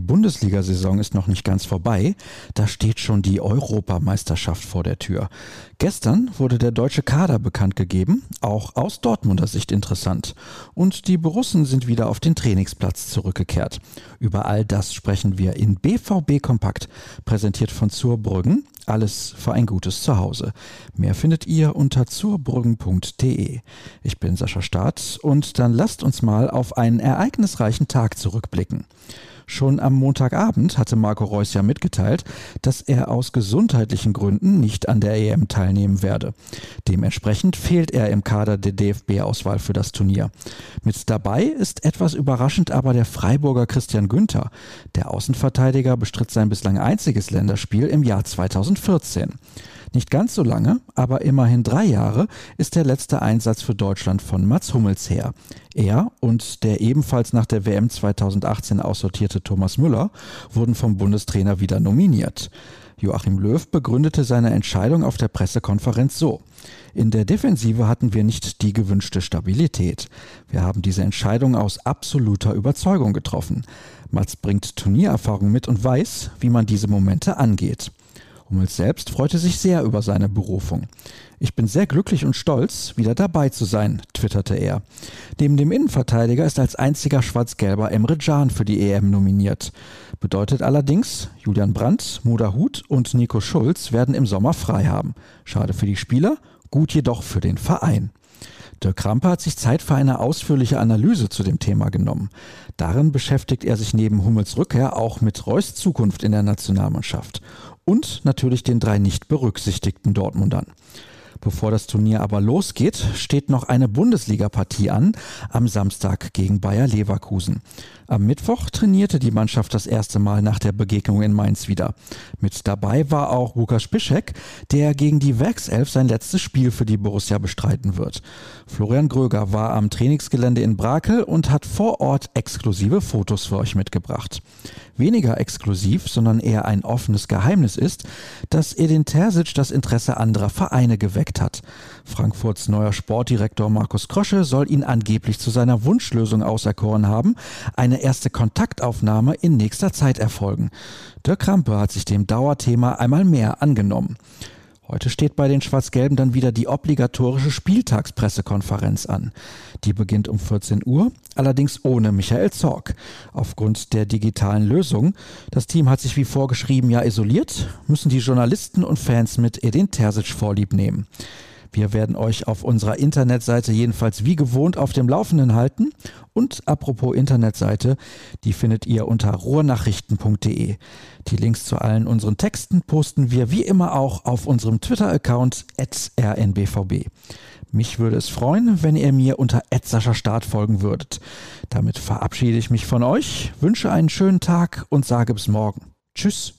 Bundesliga-Saison ist noch nicht ganz vorbei, da steht schon die Europameisterschaft vor der Tür. Gestern wurde der deutsche Kader bekannt gegeben, auch aus Dortmunder Sicht interessant. Und die Borussen sind wieder auf den Trainingsplatz zurückgekehrt. Über all das sprechen wir in BVB Kompakt, präsentiert von Zurbrüggen. Alles für ein gutes Zuhause. Mehr findet ihr unter zurbrüggen.de. Ich bin Sascha Staat und dann lasst uns mal auf einen ereignisreichen Tag zurückblicken. Schon am Montagabend hatte Marco Reus ja mitgeteilt, dass er aus gesundheitlichen Gründen nicht an der EM teilnehmen werde. Dementsprechend fehlt er im Kader der DFB-Auswahl für das Turnier. Mit dabei ist etwas überraschend aber der Freiburger Christian Günther. Der Außenverteidiger bestritt sein bislang einziges Länderspiel im Jahr 2014. Nicht ganz so lange, aber immerhin drei Jahre ist der letzte Einsatz für Deutschland von Mats Hummels her. Er und der ebenfalls nach der WM 2018 aussortierte Thomas Müller wurden vom Bundestrainer wieder nominiert. Joachim Löw begründete seine Entscheidung auf der Pressekonferenz so. In der Defensive hatten wir nicht die gewünschte Stabilität. Wir haben diese Entscheidung aus absoluter Überzeugung getroffen. Mats bringt Turniererfahrung mit und weiß, wie man diese Momente angeht. Hummels selbst freute sich sehr über seine Berufung. Ich bin sehr glücklich und stolz, wieder dabei zu sein, twitterte er. Neben dem Innenverteidiger ist als einziger Schwarz-Gelber Emre Can für die EM nominiert. Bedeutet allerdings, Julian Brandt, Muda Huth und Nico Schulz werden im Sommer frei haben. Schade für die Spieler, gut jedoch für den Verein. Dirk Krampe hat sich Zeit für eine ausführliche Analyse zu dem Thema genommen. Darin beschäftigt er sich neben Hummels Rückkehr auch mit Reus Zukunft in der Nationalmannschaft und natürlich den drei nicht berücksichtigten Dortmundern. Bevor das Turnier aber losgeht, steht noch eine Bundesliga-Partie an am Samstag gegen Bayer Leverkusen. Am Mittwoch trainierte die Mannschaft das erste Mal nach der Begegnung in Mainz wieder. Mit dabei war auch Lukas Spischek, der gegen die Werkself sein letztes Spiel für die Borussia bestreiten wird. Florian Gröger war am Trainingsgelände in Brakel und hat vor Ort exklusive Fotos für euch mitgebracht. Weniger exklusiv, sondern eher ein offenes Geheimnis ist, dass Edin Terzic das Interesse anderer Vereine geweckt hat. Frankfurts neuer Sportdirektor Markus Krosche soll ihn angeblich zu seiner Wunschlösung auserkoren haben, eine erste Kontaktaufnahme in nächster Zeit erfolgen. Dirk Krampe hat sich dem Dauerthema einmal mehr angenommen. Heute steht bei den Schwarz-Gelben dann wieder die obligatorische Spieltagspressekonferenz an. Die beginnt um 14 Uhr, allerdings ohne Michael Zorg. Aufgrund der digitalen Lösung. Das Team hat sich wie vorgeschrieben ja isoliert, müssen die Journalisten und Fans mit Edin Terzic vorlieb nehmen. Wir werden euch auf unserer Internetseite jedenfalls wie gewohnt auf dem Laufenden halten. Und apropos Internetseite, die findet ihr unter rohrnachrichten.de. Die Links zu allen unseren Texten posten wir wie immer auch auf unserem Twitter-Account rnbvb. Mich würde es freuen, wenn ihr mir unter Start folgen würdet. Damit verabschiede ich mich von euch, wünsche einen schönen Tag und sage bis morgen. Tschüss.